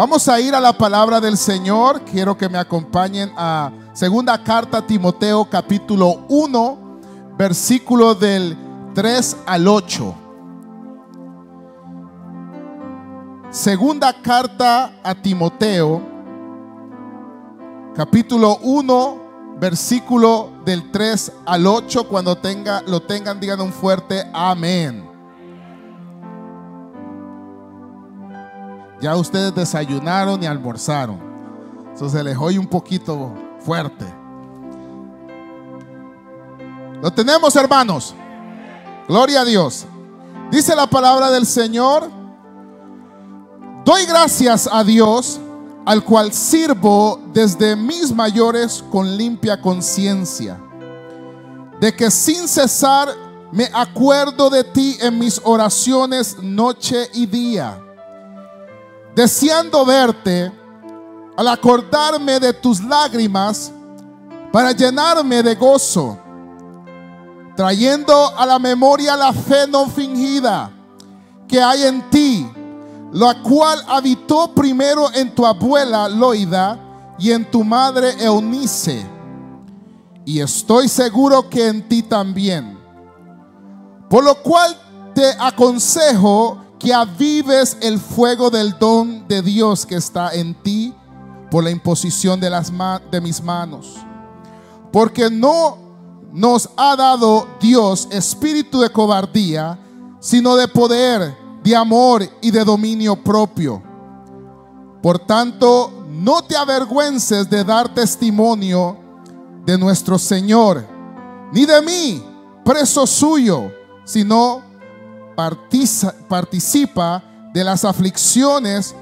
Vamos a ir a la palabra del Señor. Quiero que me acompañen a segunda carta a Timoteo capítulo 1, versículo del 3 al 8. Segunda carta a Timoteo capítulo 1, versículo del 3 al 8. Cuando tenga, lo tengan, digan un fuerte amén. Ya ustedes desayunaron y almorzaron. Entonces se les oye un poquito fuerte. Lo tenemos, hermanos. Gloria a Dios. Dice la palabra del Señor. Doy gracias a Dios, al cual sirvo desde mis mayores con limpia conciencia, de que sin cesar me acuerdo de ti en mis oraciones noche y día deseando verte, al acordarme de tus lágrimas, para llenarme de gozo, trayendo a la memoria la fe no fingida que hay en ti, la cual habitó primero en tu abuela Loida y en tu madre Eunice, y estoy seguro que en ti también. Por lo cual te aconsejo que avives el fuego del don de Dios que está en ti por la imposición de, las de mis manos. Porque no nos ha dado Dios espíritu de cobardía, sino de poder, de amor y de dominio propio. Por tanto, no te avergüences de dar testimonio de nuestro Señor, ni de mí, preso suyo, sino participa de las aflicciones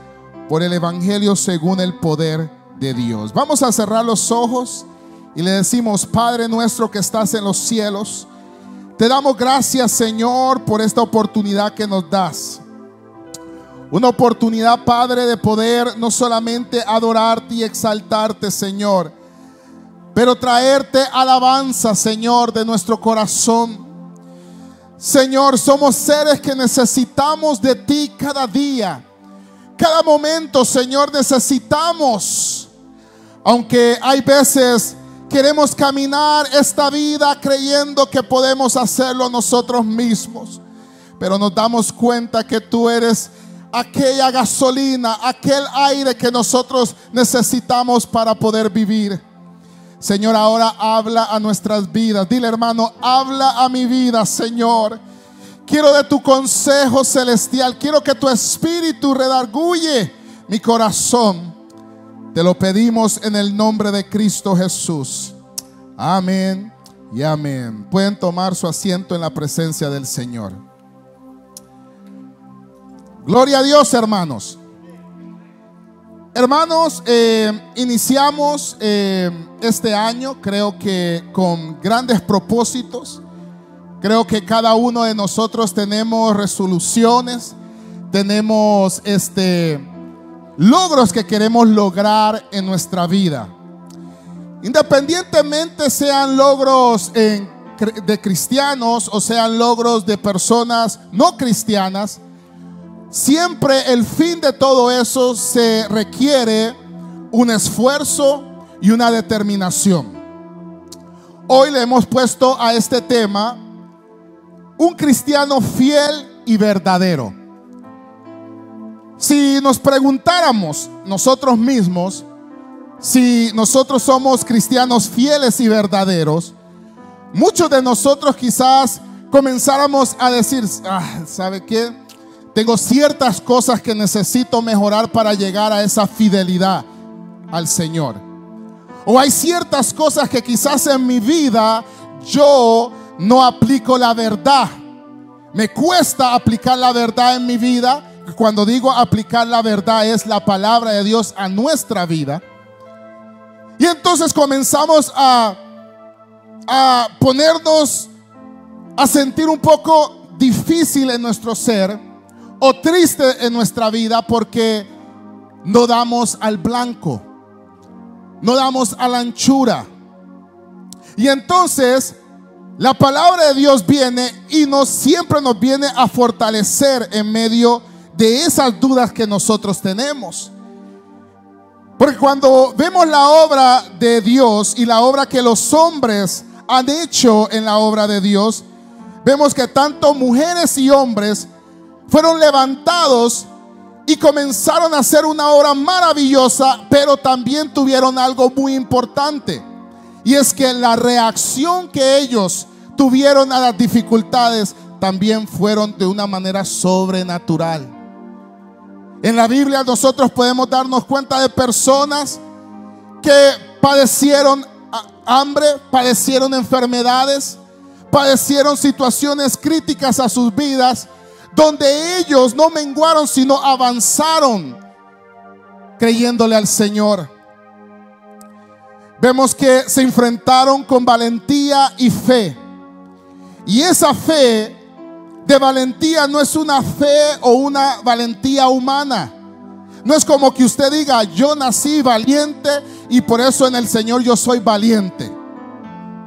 por el Evangelio según el poder de Dios. Vamos a cerrar los ojos y le decimos, Padre nuestro que estás en los cielos, te damos gracias Señor por esta oportunidad que nos das. Una oportunidad, Padre, de poder no solamente adorarte y exaltarte, Señor, pero traerte alabanza, Señor, de nuestro corazón Señor, somos seres que necesitamos de ti cada día. Cada momento, Señor, necesitamos. Aunque hay veces queremos caminar esta vida creyendo que podemos hacerlo nosotros mismos. Pero nos damos cuenta que tú eres aquella gasolina, aquel aire que nosotros necesitamos para poder vivir. Señor, ahora habla a nuestras vidas. Dile, hermano, habla a mi vida, Señor. Quiero de tu consejo celestial. Quiero que tu espíritu redarguye mi corazón. Te lo pedimos en el nombre de Cristo Jesús. Amén y amén. Pueden tomar su asiento en la presencia del Señor. Gloria a Dios, hermanos. Hermanos, eh, iniciamos eh, este año creo que con grandes propósitos. Creo que cada uno de nosotros tenemos resoluciones, tenemos este logros que queremos lograr en nuestra vida. Independientemente sean logros de cristianos o sean logros de personas no cristianas, Siempre el fin de todo eso se requiere un esfuerzo y una determinación. Hoy le hemos puesto a este tema un cristiano fiel y verdadero. Si nos preguntáramos nosotros mismos si nosotros somos cristianos fieles y verdaderos, muchos de nosotros quizás comenzáramos a decir, ah, ¿sabe qué? Tengo ciertas cosas que necesito mejorar para llegar a esa fidelidad al Señor. O hay ciertas cosas que quizás en mi vida yo no aplico la verdad. Me cuesta aplicar la verdad en mi vida. Cuando digo aplicar la verdad es la palabra de Dios a nuestra vida. Y entonces comenzamos a, a ponernos a sentir un poco difícil en nuestro ser o triste en nuestra vida porque no damos al blanco, no damos a la anchura. Y entonces la palabra de Dios viene y nos siempre nos viene a fortalecer en medio de esas dudas que nosotros tenemos. Porque cuando vemos la obra de Dios y la obra que los hombres han hecho en la obra de Dios, vemos que tanto mujeres y hombres fueron levantados y comenzaron a hacer una obra maravillosa, pero también tuvieron algo muy importante. Y es que la reacción que ellos tuvieron a las dificultades también fueron de una manera sobrenatural. En la Biblia nosotros podemos darnos cuenta de personas que padecieron hambre, padecieron enfermedades, padecieron situaciones críticas a sus vidas, donde ellos no menguaron, sino avanzaron creyéndole al Señor. Vemos que se enfrentaron con valentía y fe. Y esa fe de valentía no es una fe o una valentía humana. No es como que usted diga, yo nací valiente y por eso en el Señor yo soy valiente.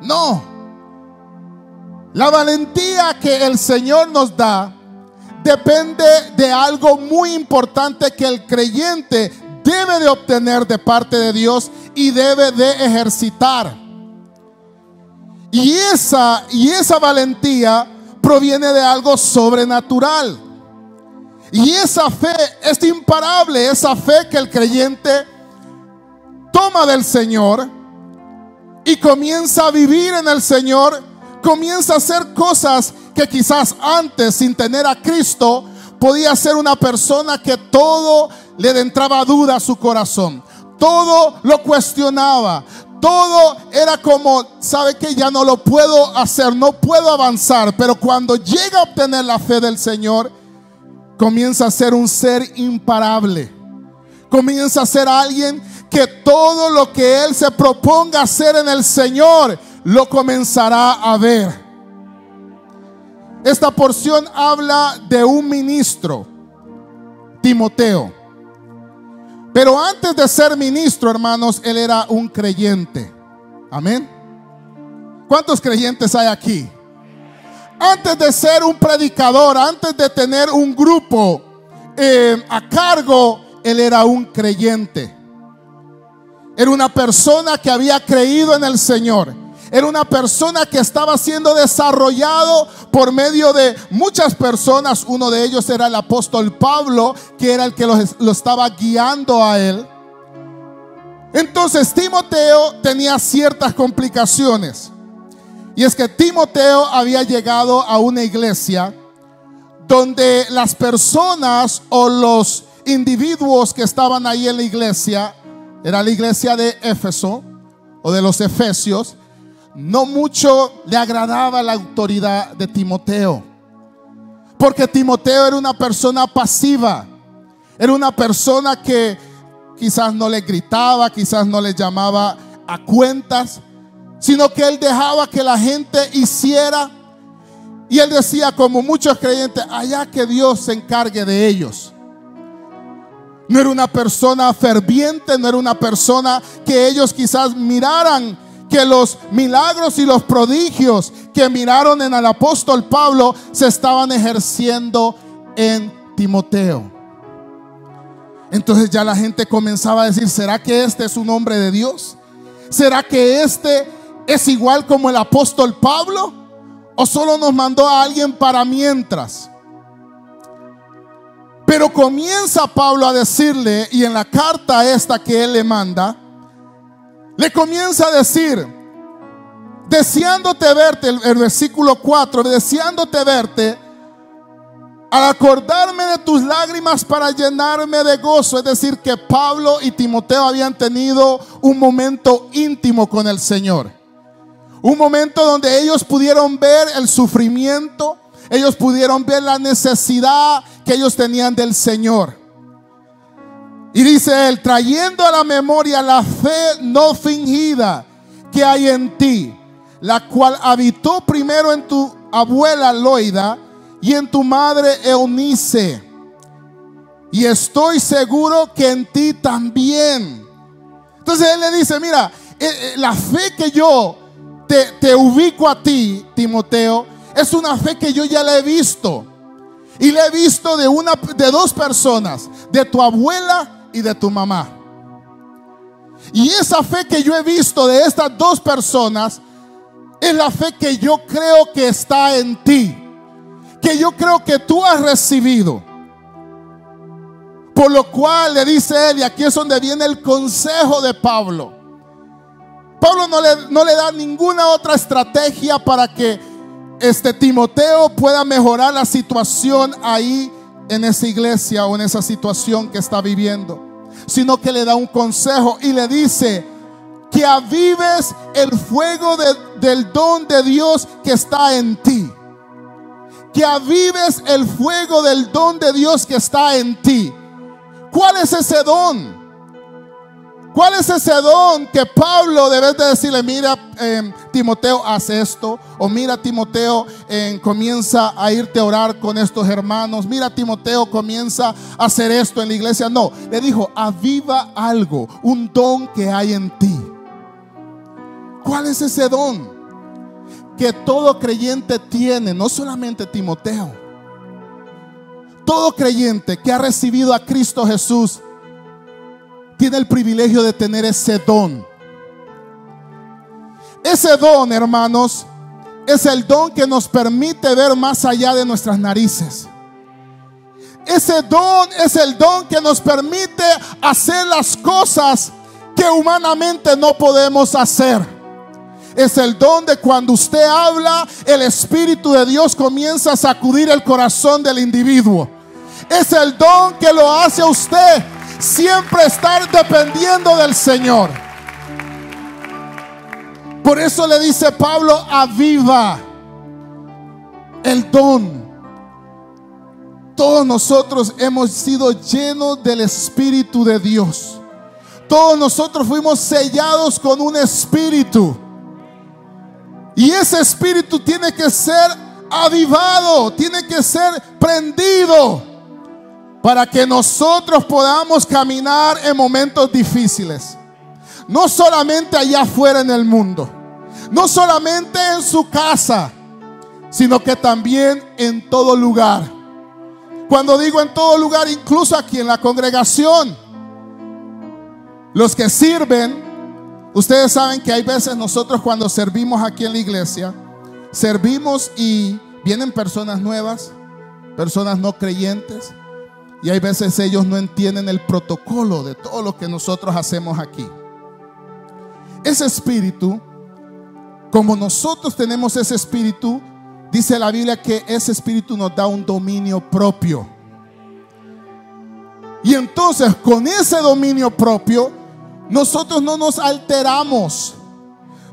No. La valentía que el Señor nos da depende de algo muy importante que el creyente debe de obtener de parte de Dios y debe de ejercitar. Y esa, y esa valentía proviene de algo sobrenatural. Y esa fe es imparable, esa fe que el creyente toma del Señor y comienza a vivir en el Señor, comienza a hacer cosas que quizás antes, sin tener a Cristo, podía ser una persona que todo le entraba duda a su corazón, todo lo cuestionaba, todo era como, sabe que ya no lo puedo hacer, no puedo avanzar, pero cuando llega a obtener la fe del Señor, comienza a ser un ser imparable. Comienza a ser alguien que todo lo que Él se proponga hacer en el Señor, lo comenzará a ver. Esta porción habla de un ministro, Timoteo. Pero antes de ser ministro, hermanos, él era un creyente. Amén. ¿Cuántos creyentes hay aquí? Antes de ser un predicador, antes de tener un grupo eh, a cargo, él era un creyente. Era una persona que había creído en el Señor. Era una persona que estaba siendo desarrollado por medio de muchas personas. Uno de ellos era el apóstol Pablo, que era el que lo, lo estaba guiando a él. Entonces Timoteo tenía ciertas complicaciones. Y es que Timoteo había llegado a una iglesia donde las personas o los individuos que estaban ahí en la iglesia, era la iglesia de Éfeso o de los Efesios, no mucho le agradaba la autoridad de Timoteo. Porque Timoteo era una persona pasiva. Era una persona que quizás no le gritaba, quizás no le llamaba a cuentas, sino que él dejaba que la gente hiciera. Y él decía, como muchos creyentes, allá que Dios se encargue de ellos. No era una persona ferviente, no era una persona que ellos quizás miraran que los milagros y los prodigios que miraron en el apóstol Pablo se estaban ejerciendo en Timoteo. Entonces ya la gente comenzaba a decir, ¿será que este es un hombre de Dios? ¿Será que este es igual como el apóstol Pablo? ¿O solo nos mandó a alguien para mientras? Pero comienza Pablo a decirle, y en la carta esta que él le manda, le comienza a decir, deseándote verte, el, versículo 4, deseándote verte, al acordarme de tus lágrimas para llenarme de gozo, es decir, que Pablo y Timoteo habían tenido un momento íntimo con el Señor. Un momento donde ellos pudieron ver el sufrimiento, ellos pudieron ver la necesidad que ellos tenían del Señor. Y dice él, trayendo a la memoria la fe no fingida que hay en ti, la cual habitó primero en tu abuela Loida y en tu madre Eunice. Y estoy seguro que en ti también. Entonces él le dice, mira, eh, eh, la fe que yo te, te ubico a ti, Timoteo, es una fe que yo ya la he visto. Y la he visto de una de dos personas, de tu abuela y de tu mamá. Y esa fe que yo he visto de estas dos personas es la fe que yo creo que está en ti. Que yo creo que tú has recibido. Por lo cual le dice él, y aquí es donde viene el consejo de Pablo. Pablo no le, no le da ninguna otra estrategia para que este Timoteo pueda mejorar la situación ahí en esa iglesia o en esa situación que está viviendo, sino que le da un consejo y le dice que avives el fuego del don de Dios que está en ti. Que avives el fuego del don de Dios que está en ti. ¿Cuál es ese don? ¿Cuál es ese don que Pablo debe de decirle, mira em, Timoteo, haz esto? O mira Timoteo, em, comienza a irte a orar con estos hermanos. Mira Timoteo, comienza a hacer esto en la iglesia. No, le dijo, aviva algo, un don que hay en ti. ¿Cuál es ese don? Que todo creyente tiene, no solamente Timoteo. Todo creyente que ha recibido a Cristo Jesús tiene el privilegio de tener ese don. Ese don, hermanos, es el don que nos permite ver más allá de nuestras narices. Ese don es el don que nos permite hacer las cosas que humanamente no podemos hacer. Es el don de cuando usted habla, el Espíritu de Dios comienza a sacudir el corazón del individuo. Es el don que lo hace a usted siempre estar dependiendo del Señor. Por eso le dice Pablo, aviva el don. Todos nosotros hemos sido llenos del Espíritu de Dios. Todos nosotros fuimos sellados con un espíritu. Y ese espíritu tiene que ser avivado, tiene que ser prendido para que nosotros podamos caminar en momentos difíciles. No solamente allá afuera en el mundo, no solamente en su casa, sino que también en todo lugar. Cuando digo en todo lugar, incluso aquí en la congregación, los que sirven, ustedes saben que hay veces nosotros cuando servimos aquí en la iglesia, servimos y vienen personas nuevas, personas no creyentes, y hay veces ellos no entienden el protocolo de todo lo que nosotros hacemos aquí. Ese espíritu, como nosotros tenemos ese espíritu, dice la Biblia que ese espíritu nos da un dominio propio. Y entonces con ese dominio propio, nosotros no nos alteramos.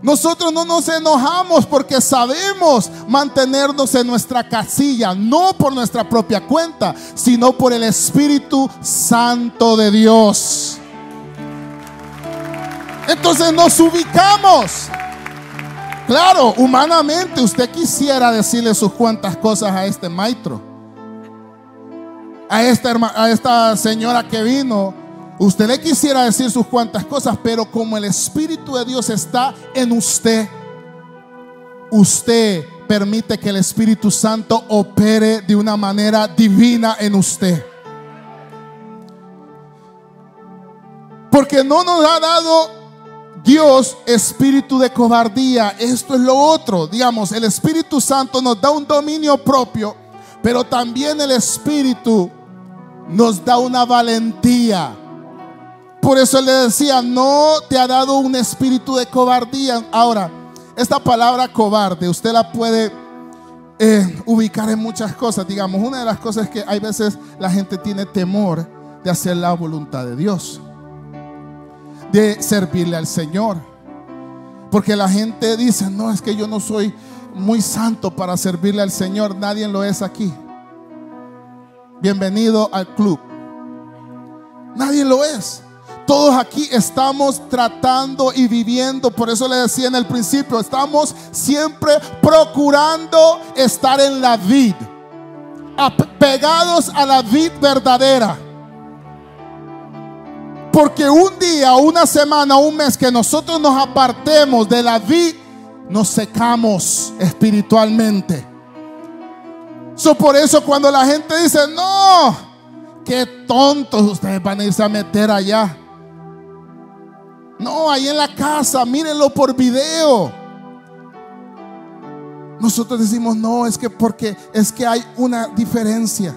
Nosotros no nos enojamos porque sabemos mantenernos en nuestra casilla, no por nuestra propia cuenta, sino por el Espíritu Santo de Dios. Entonces nos ubicamos. Claro, humanamente usted quisiera decirle sus cuantas cosas a este maestro, a esta, señora que vino Usted le quisiera decir sus cuantas cosas, pero como el Espíritu de Dios está en usted, usted permite que el Espíritu Santo opere de una manera divina en usted. Porque no nos ha dado Dios espíritu de cobardía. Esto es lo otro. Digamos, el Espíritu Santo nos da un dominio propio, pero también el Espíritu nos da una valentía por eso le decía, no te ha dado un espíritu de cobardía. Ahora, esta palabra cobarde, usted la puede eh, ubicar en muchas cosas. Digamos, una de las cosas es que hay veces la gente tiene temor de hacer la voluntad de Dios, de servirle al Señor. Porque la gente dice, no, es que yo no soy muy santo para servirle al Señor. Nadie lo es aquí. Bienvenido al club. Nadie lo es. Todos aquí estamos tratando y viviendo, por eso le decía en el principio, estamos siempre procurando estar en la vid, pegados a la vid verdadera. Porque un día, una semana, un mes que nosotros nos apartemos de la vid, nos secamos espiritualmente. So, por eso cuando la gente dice, no, qué tontos ustedes van a irse a meter allá. No, ahí en la casa, mírenlo por video. Nosotros decimos, no, es que porque es que hay una diferencia.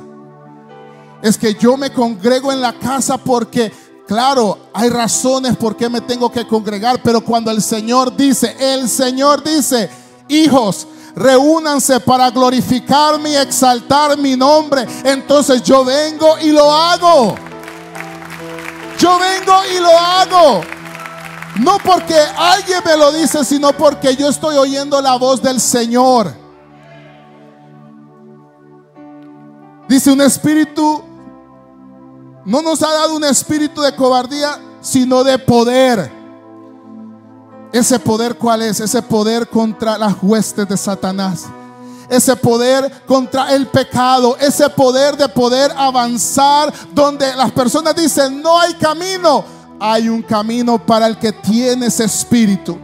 Es que yo me congrego en la casa porque, claro, hay razones por qué me tengo que congregar, pero cuando el Señor dice, el Señor dice, hijos, reúnanse para glorificarme y exaltar mi nombre, entonces yo vengo y lo hago. Yo vengo y lo hago. No porque alguien me lo dice, sino porque yo estoy oyendo la voz del Señor. Dice un espíritu, no nos ha dado un espíritu de cobardía, sino de poder. Ese poder cuál es? Ese poder contra las huestes de Satanás. Ese poder contra el pecado. Ese poder de poder avanzar donde las personas dicen, no hay camino hay un camino para el que tiene ese espíritu.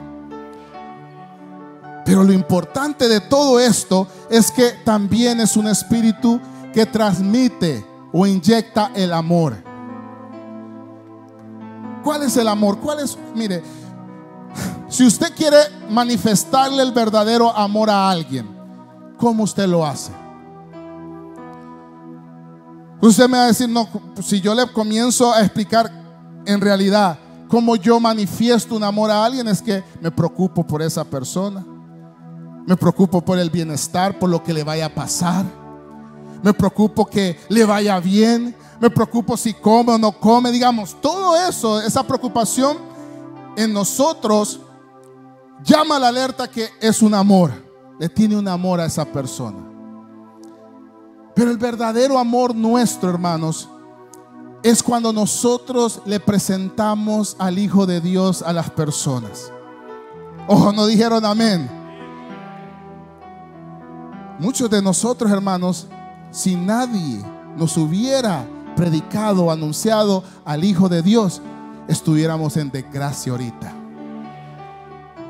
Pero lo importante de todo esto es que también es un espíritu que transmite o inyecta el amor. ¿Cuál es el amor? ¿Cuál es? Mire, si usted quiere manifestarle el verdadero amor a alguien, ¿cómo usted lo hace? Usted me va a decir, no, si yo le comienzo a explicar en realidad, como yo manifiesto un amor a alguien es que me preocupo por esa persona. Me preocupo por el bienestar, por lo que le vaya a pasar. Me preocupo que le vaya bien. Me preocupo si come o no come. Digamos, todo eso, esa preocupación en nosotros llama la alerta que es un amor. Le tiene un amor a esa persona. Pero el verdadero amor nuestro, hermanos, es cuando nosotros le presentamos al Hijo de Dios a las personas. Ojo, no dijeron amén. Muchos de nosotros, hermanos, si nadie nos hubiera predicado anunciado al Hijo de Dios, estuviéramos en desgracia ahorita.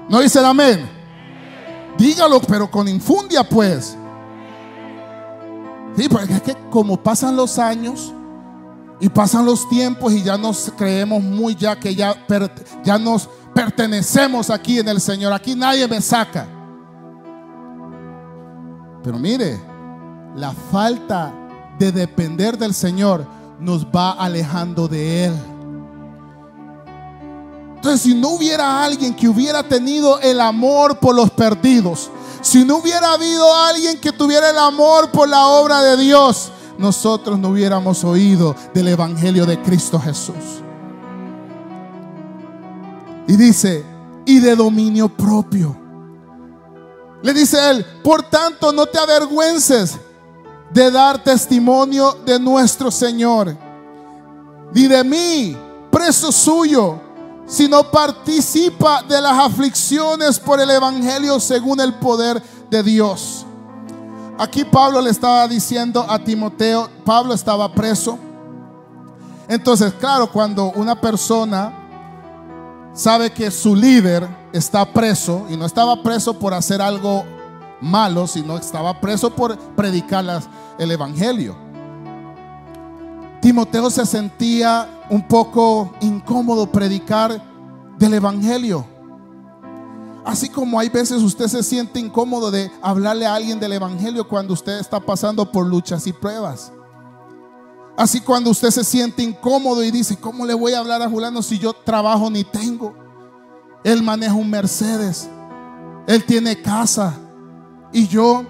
¿No dicen amén? Dígalo, pero con infundia, pues. Sí, porque es que como pasan los años, y pasan los tiempos y ya nos creemos muy ya que ya, ya nos pertenecemos aquí en el Señor. Aquí nadie me saca. Pero mire, la falta de depender del Señor nos va alejando de Él. Entonces, si no hubiera alguien que hubiera tenido el amor por los perdidos, si no hubiera habido alguien que tuviera el amor por la obra de Dios, nosotros no hubiéramos oído del Evangelio de Cristo Jesús. Y dice, y de dominio propio. Le dice él, por tanto no te avergüences de dar testimonio de nuestro Señor, ni de mí, preso suyo, sino participa de las aflicciones por el Evangelio según el poder de Dios Aquí Pablo le estaba diciendo a Timoteo, Pablo estaba preso. Entonces, claro, cuando una persona sabe que su líder está preso, y no estaba preso por hacer algo malo, sino estaba preso por predicar el Evangelio. Timoteo se sentía un poco incómodo predicar del Evangelio. Así como hay veces usted se siente incómodo de hablarle a alguien del Evangelio cuando usted está pasando por luchas y pruebas. Así cuando usted se siente incómodo y dice, ¿cómo le voy a hablar a Juliano si yo trabajo ni tengo? Él maneja un Mercedes, él tiene casa y yo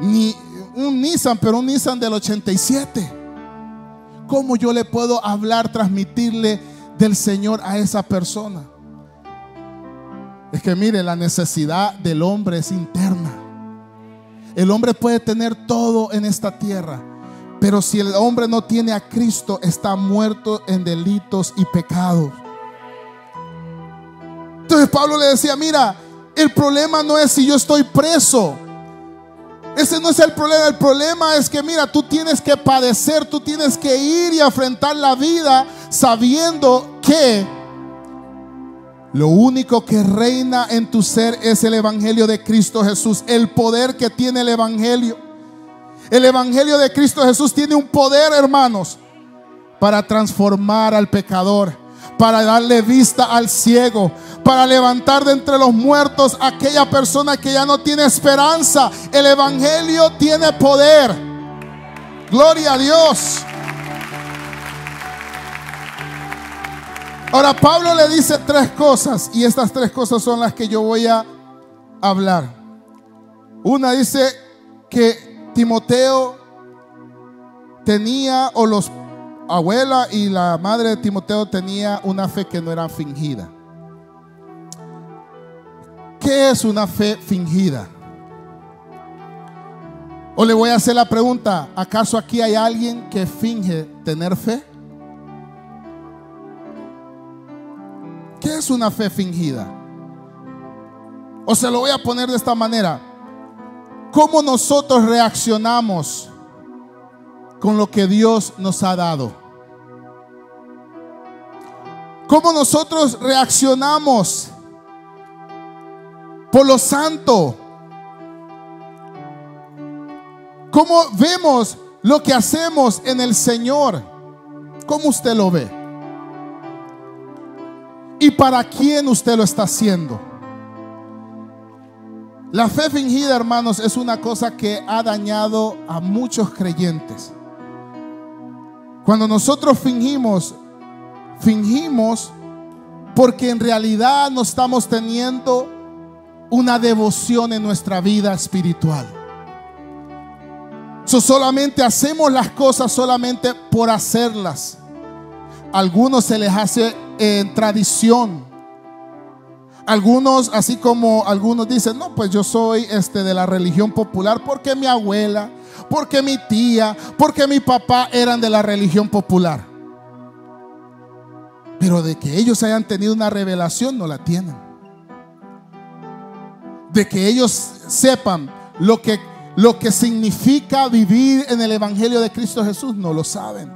ni un Nissan, pero un Nissan del 87. ¿Cómo yo le puedo hablar, transmitirle del Señor a esa persona? Es que mire, la necesidad del hombre es interna. El hombre puede tener todo en esta tierra, pero si el hombre no tiene a Cristo, está muerto en delitos y pecados. Entonces Pablo le decía, mira, el problema no es si yo estoy preso. Ese no es el problema. El problema es que, mira, tú tienes que padecer, tú tienes que ir y enfrentar la vida sabiendo que lo único que reina en tu ser es el Evangelio de Cristo Jesús, el poder que tiene el Evangelio. El Evangelio de Cristo Jesús tiene un poder, hermanos, para transformar al pecador, para darle vista al ciego, para levantar de entre los muertos a aquella persona que ya no tiene esperanza. El Evangelio tiene poder. Gloria a Dios. Ahora Pablo le dice tres cosas y estas tres cosas son las que yo voy a hablar. Una dice que Timoteo tenía o los abuela y la madre de Timoteo tenía una fe que no era fingida. ¿Qué es una fe fingida? O le voy a hacer la pregunta, ¿acaso aquí hay alguien que finge tener fe? Es una fe fingida? O se lo voy a poner de esta manera. ¿Cómo nosotros reaccionamos con lo que Dios nos ha dado? ¿Cómo nosotros reaccionamos por lo santo? ¿Cómo vemos lo que hacemos en el Señor? ¿Cómo usted lo ve? ¿Y para quién usted lo está haciendo? La fe fingida, hermanos, es una cosa que ha dañado a muchos creyentes. Cuando nosotros fingimos, fingimos porque en realidad no estamos teniendo una devoción en nuestra vida espiritual. solamente hacemos las cosas solamente por hacerlas. algunos se les hace en tradición. Algunos, así como algunos dicen, no, pues yo soy este de la religión popular porque mi abuela, porque mi tía, porque mi papá eran de la religión popular. Pero de que ellos hayan tenido una revelación, no la tienen. De que ellos sepan lo que, lo que significa vivir en el Evangelio de Cristo Jesús, no lo saben.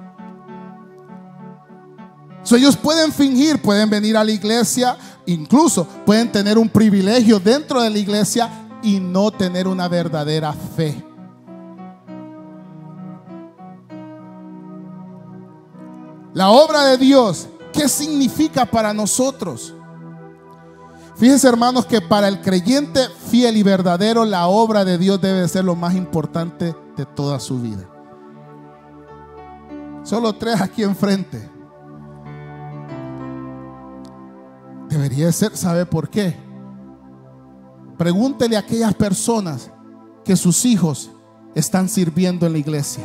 Ellos pueden fingir, pueden venir a la iglesia, incluso pueden tener un privilegio dentro de la iglesia y no tener una verdadera fe. La obra de Dios, ¿qué significa para nosotros? Fíjense hermanos que para el creyente fiel y verdadero la obra de Dios debe ser lo más importante de toda su vida. Solo tres aquí enfrente. Debería ser, ¿sabe por qué? Pregúntele a aquellas personas que sus hijos están sirviendo en la iglesia.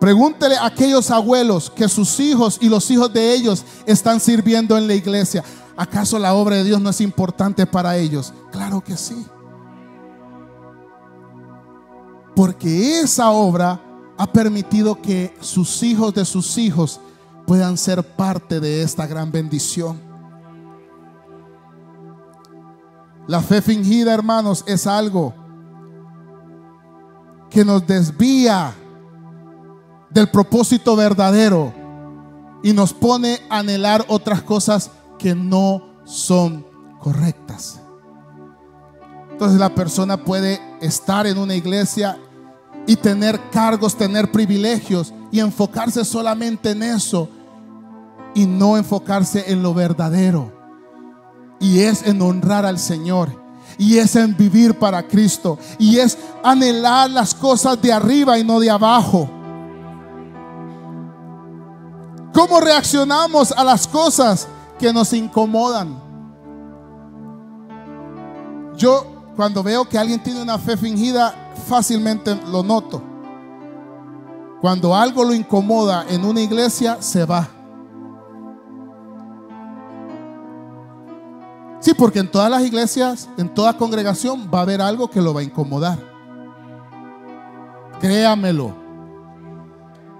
Pregúntele a aquellos abuelos que sus hijos y los hijos de ellos están sirviendo en la iglesia. ¿Acaso la obra de Dios no es importante para ellos? Claro que sí. Porque esa obra ha permitido que sus hijos de sus hijos puedan ser parte de esta gran bendición. La fe fingida, hermanos, es algo que nos desvía del propósito verdadero y nos pone a anhelar otras cosas que no son correctas. Entonces la persona puede estar en una iglesia y tener cargos, tener privilegios y enfocarse solamente en eso y no enfocarse en lo verdadero. Y es en honrar al Señor. Y es en vivir para Cristo. Y es anhelar las cosas de arriba y no de abajo. ¿Cómo reaccionamos a las cosas que nos incomodan? Yo cuando veo que alguien tiene una fe fingida, fácilmente lo noto. Cuando algo lo incomoda en una iglesia, se va. Sí, porque en todas las iglesias, en toda congregación va a haber algo que lo va a incomodar. Créamelo.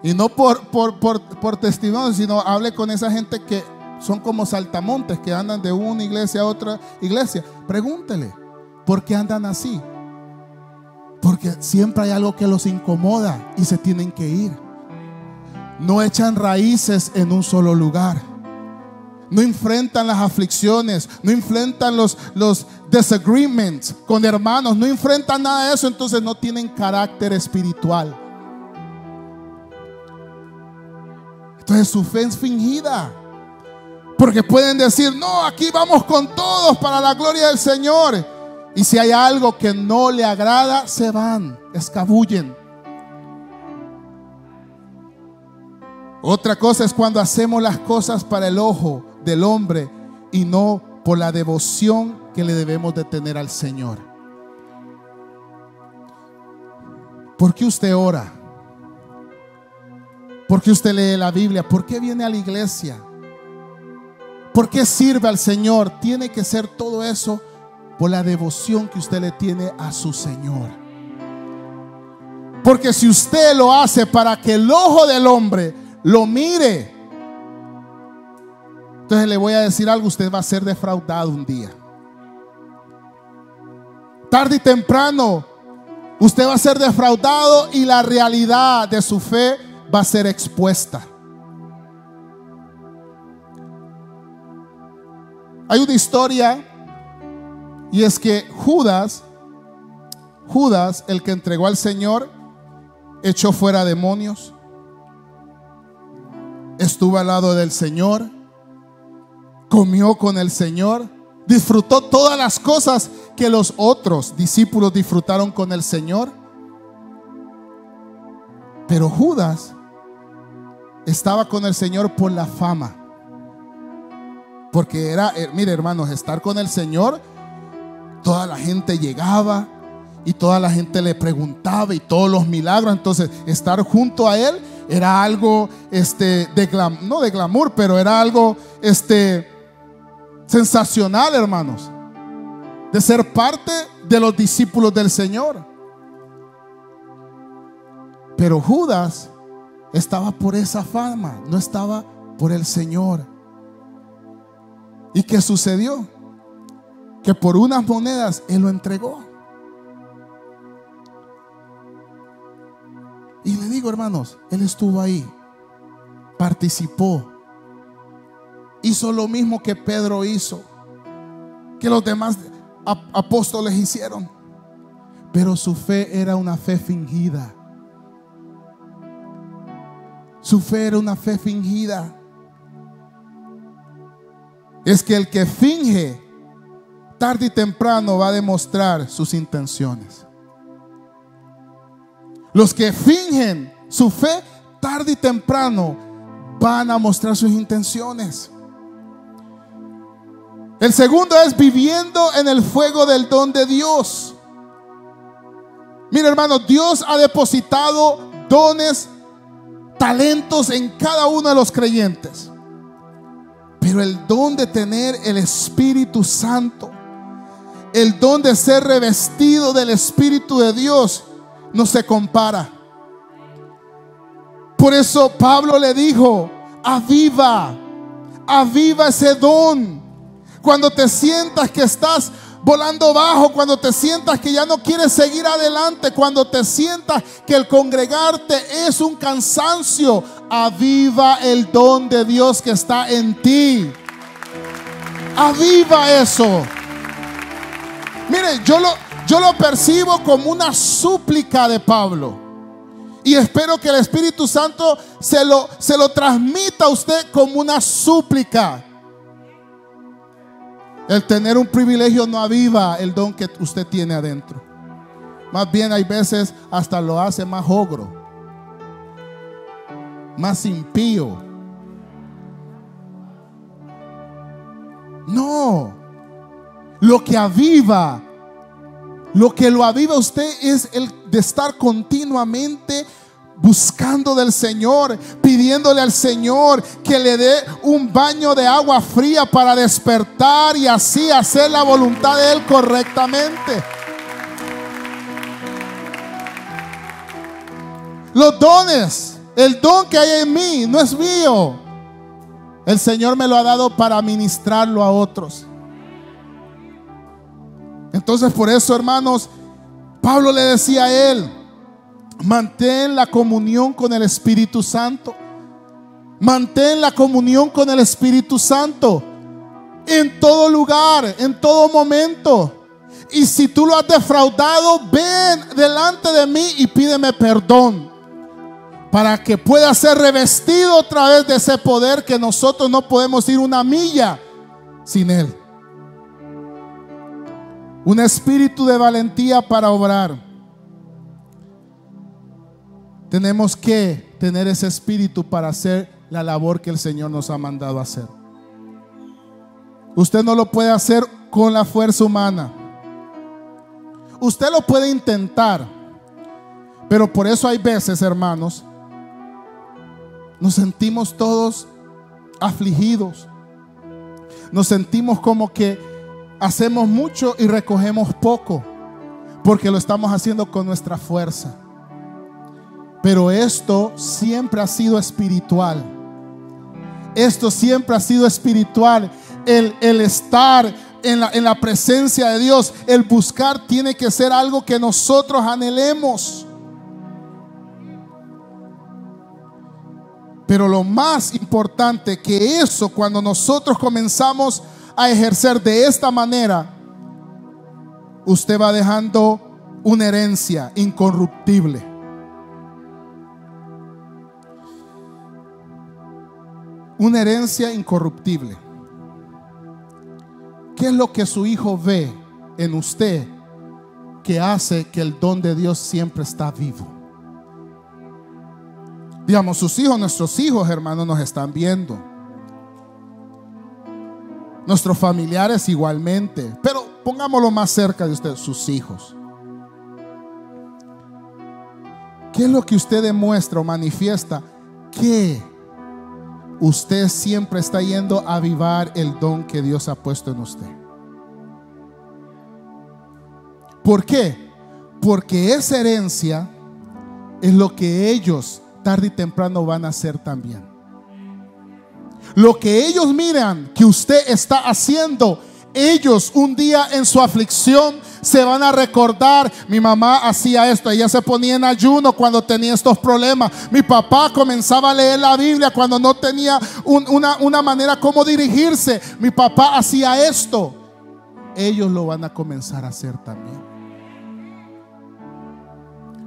Y no por, por, testimonio, sino hable con esa gente que son como saltamontes, que andan de una iglesia a otra iglesia. Pregúntele, ¿por qué andan así? Porque siempre hay algo que los incomoda y se tienen que ir. No echan raíces en un solo lugar. No enfrentan las aflicciones, no enfrentan los, los disagreements con hermanos, no enfrentan nada de eso, entonces no tienen carácter espiritual. Entonces su fe es fingida. Porque pueden decir, no, aquí vamos con todos para la gloria del Señor. Y si hay algo que no le agrada, se van, escabullen. Otra cosa es cuando hacemos las cosas para el ojo del hombre y no por la devoción que le debemos de tener al Señor. ¿Por qué usted ora? ¿Por qué usted lee la Biblia? ¿Por qué viene a la iglesia? ¿Por qué sirve al Señor? Tiene que ser todo eso por la devoción que usted le tiene a su Señor. Porque si usted lo hace para que el ojo del hombre lo mire. Entonces le voy a decir algo, usted va a ser defraudado un día. Tarde y temprano, usted va a ser defraudado y la realidad de su fe va a ser expuesta. Hay una historia y es que Judas, Judas, el que entregó al Señor, echó fuera demonios estuvo al lado del Señor, comió con el Señor, disfrutó todas las cosas que los otros discípulos disfrutaron con el Señor. Pero Judas estaba con el Señor por la fama. Porque era, eh, mire hermanos, estar con el Señor, toda la gente llegaba y toda la gente le preguntaba y todos los milagros. Entonces, estar junto a Él era algo, este, de no de glamour, pero era algo, este, sensacional, hermanos, de ser parte de los discípulos del Señor. Pero Judas estaba por esa fama, no estaba por el Señor. ¿Y qué sucedió? Que por unas monedas Él lo entregó. Y le digo, hermanos, Él estuvo ahí, participó, hizo lo mismo que Pedro hizo, que los demás apóstoles hicieron. Pero su fe era una fe fingida. Su fe era una fe fingida. Es que el que finge, tarde y temprano va a demostrar sus intenciones. Los que fingen su fe, tarde y temprano, van a mostrar sus intenciones. El segundo es viviendo en el fuego del don de Dios. Mira hermano, Dios ha depositado dones, talentos en cada uno de los creyentes. Pero el don de tener el Espíritu Santo, el don de ser revestido del Espíritu de Dios, no se compara. Por eso Pablo le dijo, aviva, aviva ese don. Cuando te sientas que estás volando bajo, cuando te sientas que ya no quieres seguir adelante, cuando te sientas que el congregarte es un cansancio, aviva el don de Dios que está en ti. Aviva eso. Mire, yo lo, yo lo percibo como una súplica de Pablo. Y espero que el Espíritu Santo se lo, se lo transmita a usted como una súplica. El tener un privilegio no aviva el don que usted tiene adentro. Más bien hay veces hasta lo hace más ogro, más impío. No, lo que aviva lo que lo aviva usted es el de estar continuamente buscando del Señor, pidiéndole al Señor que le dé un baño de agua fría para despertar y así hacer la voluntad de Él correctamente. Los dones, el don que hay en mí no es mío. El Señor me lo ha dado para ministrarlo a otros. Entonces por eso, hermanos, Pablo le decía a él, mantén la comunión con el Espíritu Santo. Mantén la comunión con el Espíritu Santo en todo lugar, en todo momento. Y si tú lo has defraudado, ven delante de mí y pídeme perdón. para que pueda ser revestido otra vez de ese poder que nosotros no podemos ir una milla sin Él. Un espíritu de valentía para obrar. Tenemos que tener ese espíritu para hacer la labor que el Señor nos ha mandado hacer. Usted no lo puede hacer con la fuerza humana. Usted lo puede intentar, pero por eso hay veces, hermanos, nos sentimos todos afligidos. Nos sentimos como que hacemos mucho y recogemos poco, porque lo estamos haciendo con nuestra fuerza. Pero esto siempre ha sido espiritual. Esto siempre ha sido espiritual. El, estar en la, en la presencia de Dios, el buscar tiene que ser algo que nosotros anhelemos. Pero lo más importante que eso, cuando nosotros comenzamos a ejercer de esta manera, usted va dejando una herencia incorruptible. Una herencia incorruptible. ¿Qué es lo que su hijo ve en usted que hace que el don de Dios siempre está vivo? Digamos, sus hijos, nuestros hijos, hermanos, nos están viendo. Nuestros familiares igualmente. Pero pongámoslo más cerca de usted, sus hijos. ¿Qué es lo que usted demuestra o manifiesta? Que usted siempre está yendo a avivar el don que Dios ha puesto en usted. ¿Por qué? Porque esa herencia es lo que ellos tarde y temprano van a hacer también. Lo que ellos miran que usted está haciendo, ellos un día en su aflicción se van a recordar, mi mamá hacía esto, ella se ponía en ayuno cuando tenía estos problemas, mi papá comenzaba a leer la Biblia cuando no tenía una, una manera como dirigirse, mi papá hacía esto, ellos lo van a comenzar a hacer también.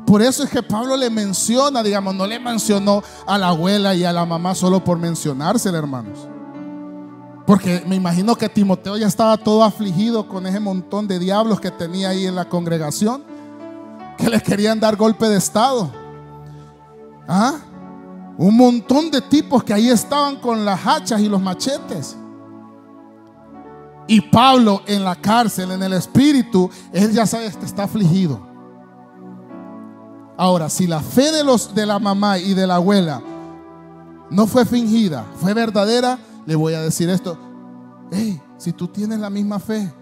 Por eso es que Pablo le menciona, digamos, no le mencionó a la abuela y a la mamá solo por mencionárselo, hermanos. Porque me imagino que Timoteo ya estaba todo afligido con ese montón de diablos que tenía ahí en la congregación, que le querían dar golpe de estado. ¿Ah? Un montón de tipos que ahí estaban con las hachas y los machetes. Y Pablo en la cárcel, en el espíritu, él ya sabe que está afligido. Ahora, si la fe de, los, de la mamá y de la abuela no fue fingida, fue verdadera, le voy a decir esto. Hey, si tú tienes la misma fe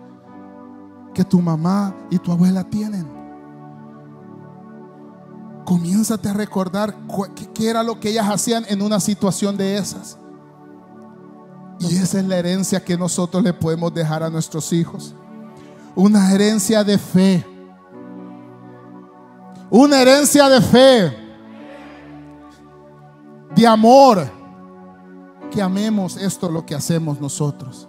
que tu mamá y tu abuela tienen, comiénzate a recordar qué era lo que ellas hacían en una situación de esas. Y esa es la herencia que nosotros le podemos dejar a nuestros hijos. Una herencia de fe una herencia de fe, de amor, que amemos esto lo que hacemos nosotros.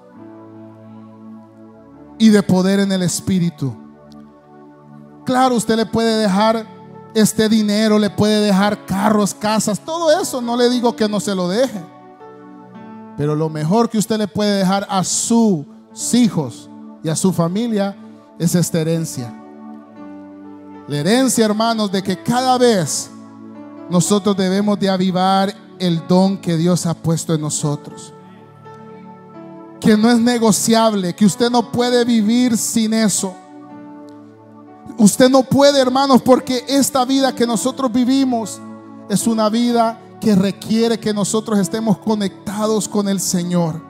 Y de poder en el Espíritu. Claro, usted le puede dejar este dinero, le puede dejar carros, casas, todo eso. No le digo que no se lo deje. Pero lo mejor que usted le puede dejar a sus hijos y a su familia es esta herencia. La herencia, hermanos, de que cada vez nosotros debemos de avivar el don que Dios ha puesto en nosotros. Que no es negociable, que usted no puede vivir sin eso. Usted no puede, hermanos, porque esta vida que nosotros vivimos es una vida que requiere que nosotros estemos conectados con el Señor.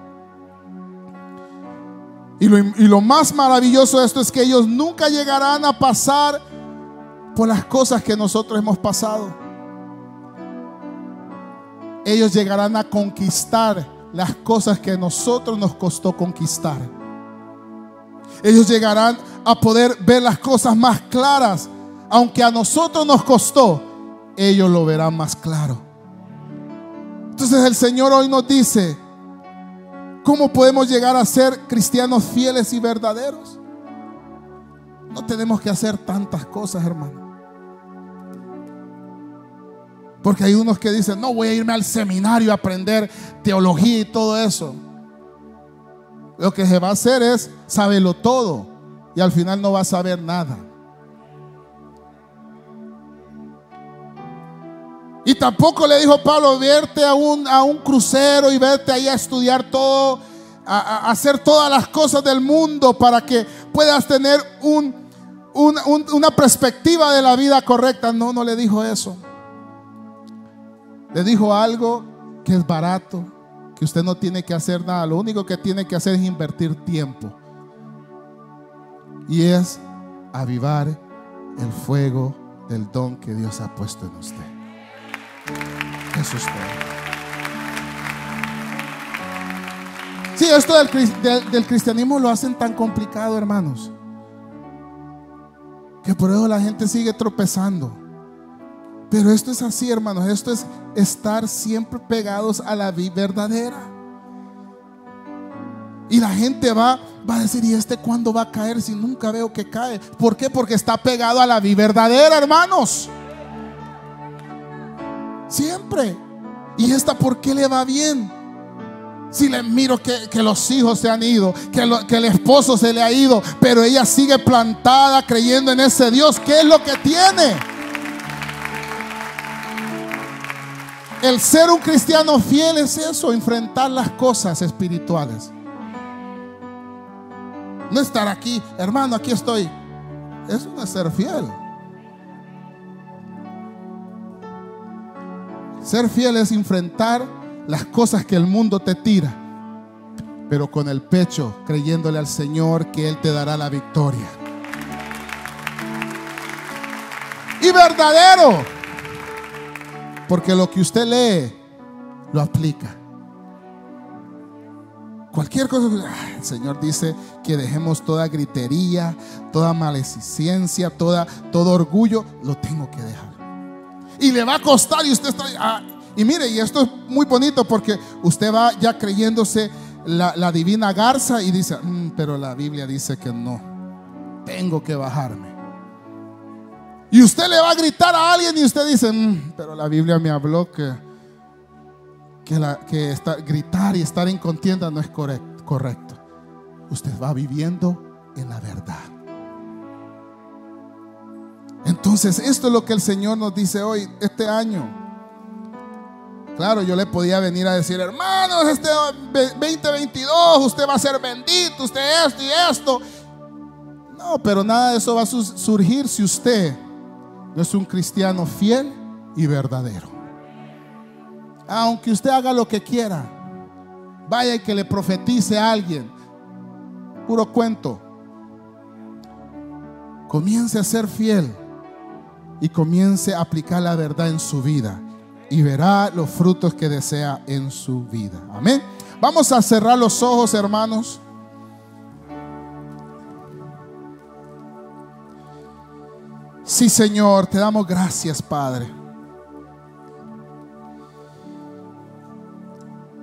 Y lo, y lo, más maravilloso de esto es que ellos nunca llegarán a pasar por las cosas que nosotros hemos pasado. Ellos llegarán a conquistar las cosas que a nosotros nos costó conquistar. Ellos llegarán a poder ver las cosas más claras. Aunque a nosotros nos costó, ellos lo verán más claro. Entonces el Señor hoy nos dice, ¿cómo podemos llegar a ser cristianos fieles y verdaderos? No tenemos que hacer tantas cosas, hermano. Porque hay unos que dicen, no, voy a irme al seminario a aprender teología y todo eso. Lo que se va a hacer es saberlo todo y al final no va a saber nada. Y tampoco le dijo Pablo, verte a un, a un crucero y verte ahí a estudiar todo, a, hacer todas las cosas del mundo para que puedas tener un, una perspectiva de la vida correcta. No, no le dijo eso. Le dijo algo que es barato, que usted no tiene que hacer nada. Lo único que tiene que hacer es invertir tiempo. Y es avivar el fuego del don que Dios ha puesto en usted. Eso es Sí, esto del, cristianismo lo hacen tan complicado, hermanos. Que por eso la gente sigue tropezando. Pero esto es así, hermanos. Esto es estar siempre pegados a la vida verdadera. Y la gente va, va a decir, ¿y este cuándo va a caer si nunca veo que cae? ¿Por qué? Porque está pegado a la vida verdadera, hermanos. Siempre. ¿Y esta por qué le va bien? Si le miro que, los hijos se han ido, que, que el esposo se le ha ido, pero ella sigue plantada creyendo en ese Dios. ¿Qué es lo que tiene? El ser un cristiano fiel es eso, enfrentar las cosas espirituales. No estar aquí, hermano, aquí estoy. Eso no es ser fiel. Ser fiel es enfrentar las cosas que el mundo te tira, pero con el pecho creyéndole al Señor que Él te dará la victoria. Y verdadero, porque lo que usted lee lo aplica. Cualquier cosa, el Señor dice que dejemos toda gritería, toda maledicencia, toda, todo orgullo, lo tengo que dejar y le va a costar y usted está... Ah, y mire, y esto es muy bonito porque usted va ya creyéndose la, divina garza y dice, mm, pero la Biblia dice que no, tengo que bajarme. Y usted le va a gritar a alguien y usted dice, mm, pero la Biblia me habló que, que, gritar y estar en contienda no es correcto, correcto. Usted va viviendo en la verdad. Entonces, esto es lo que el Señor nos dice hoy, este año. Claro, yo le podía venir a decir, hermanos, este 2022 usted va a ser bendito, usted esto y esto. No, pero nada de eso va a surgir si usted es un cristiano fiel y verdadero. Aunque usted haga lo que quiera, vaya y que le profetice a alguien, puro cuento. Comience a ser fiel y comience a aplicar la verdad en su vida y verá los frutos que desea en su vida. Amén. Vamos a cerrar los ojos, hermanos. Sí, Señor, te damos gracias, Padre.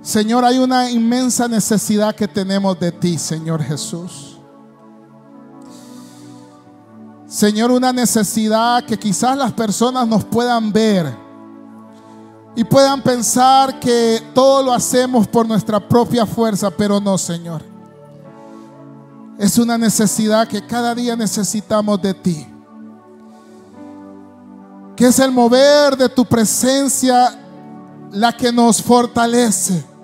Señor, hay una inmensa necesidad que tenemos de ti, Señor Jesús. Señor, una necesidad que quizás las personas nos puedan ver y puedan pensar que todo lo hacemos por nuestra propia fuerza, pero no, Señor. Es una necesidad que cada día necesitamos de ti. Que es el mover de tu presencia la que nos fortalece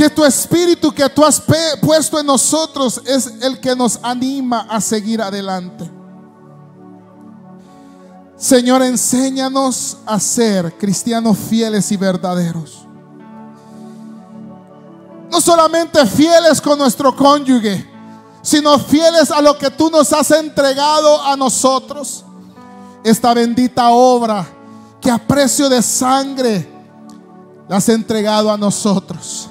que tu espíritu que tú has puesto en nosotros es el que nos anima a seguir adelante. Señor, enséñanos a ser cristianos fieles y verdaderos. No solamente fieles con nuestro cónyuge, sino fieles a lo que tú nos has entregado a nosotros. Esta bendita obra que a precio de sangre la has entregado a nosotros.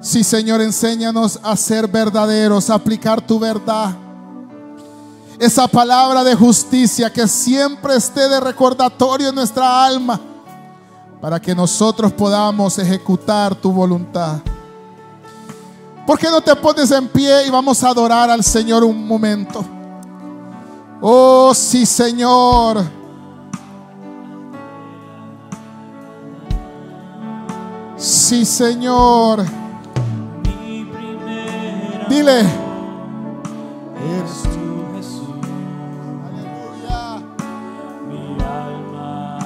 Sí, Señor, enséñanos a ser verdaderos, a aplicar tu verdad. Esa palabra de justicia que siempre esté de recordatorio en nuestra alma para que nosotros podamos ejecutar tu voluntad. ¿Por qué no te pones en pie y vamos a adorar al Señor un momento? Oh, sí, Señor. Sí, Señor. Dile. Eres tú, Jesús. Aleluya. Mi alma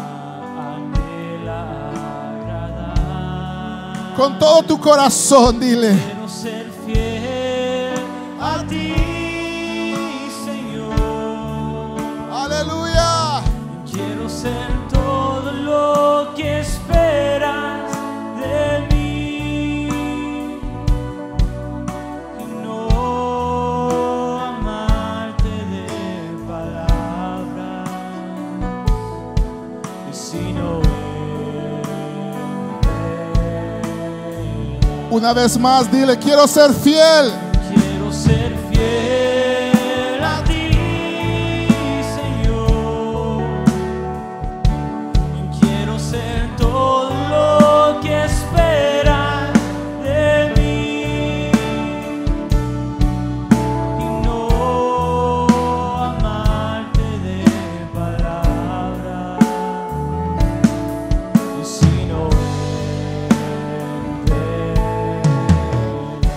anhela agradar. Con todo tu corazón, dile. Una vez más, dile, quiero ser fiel. Quiero ser fiel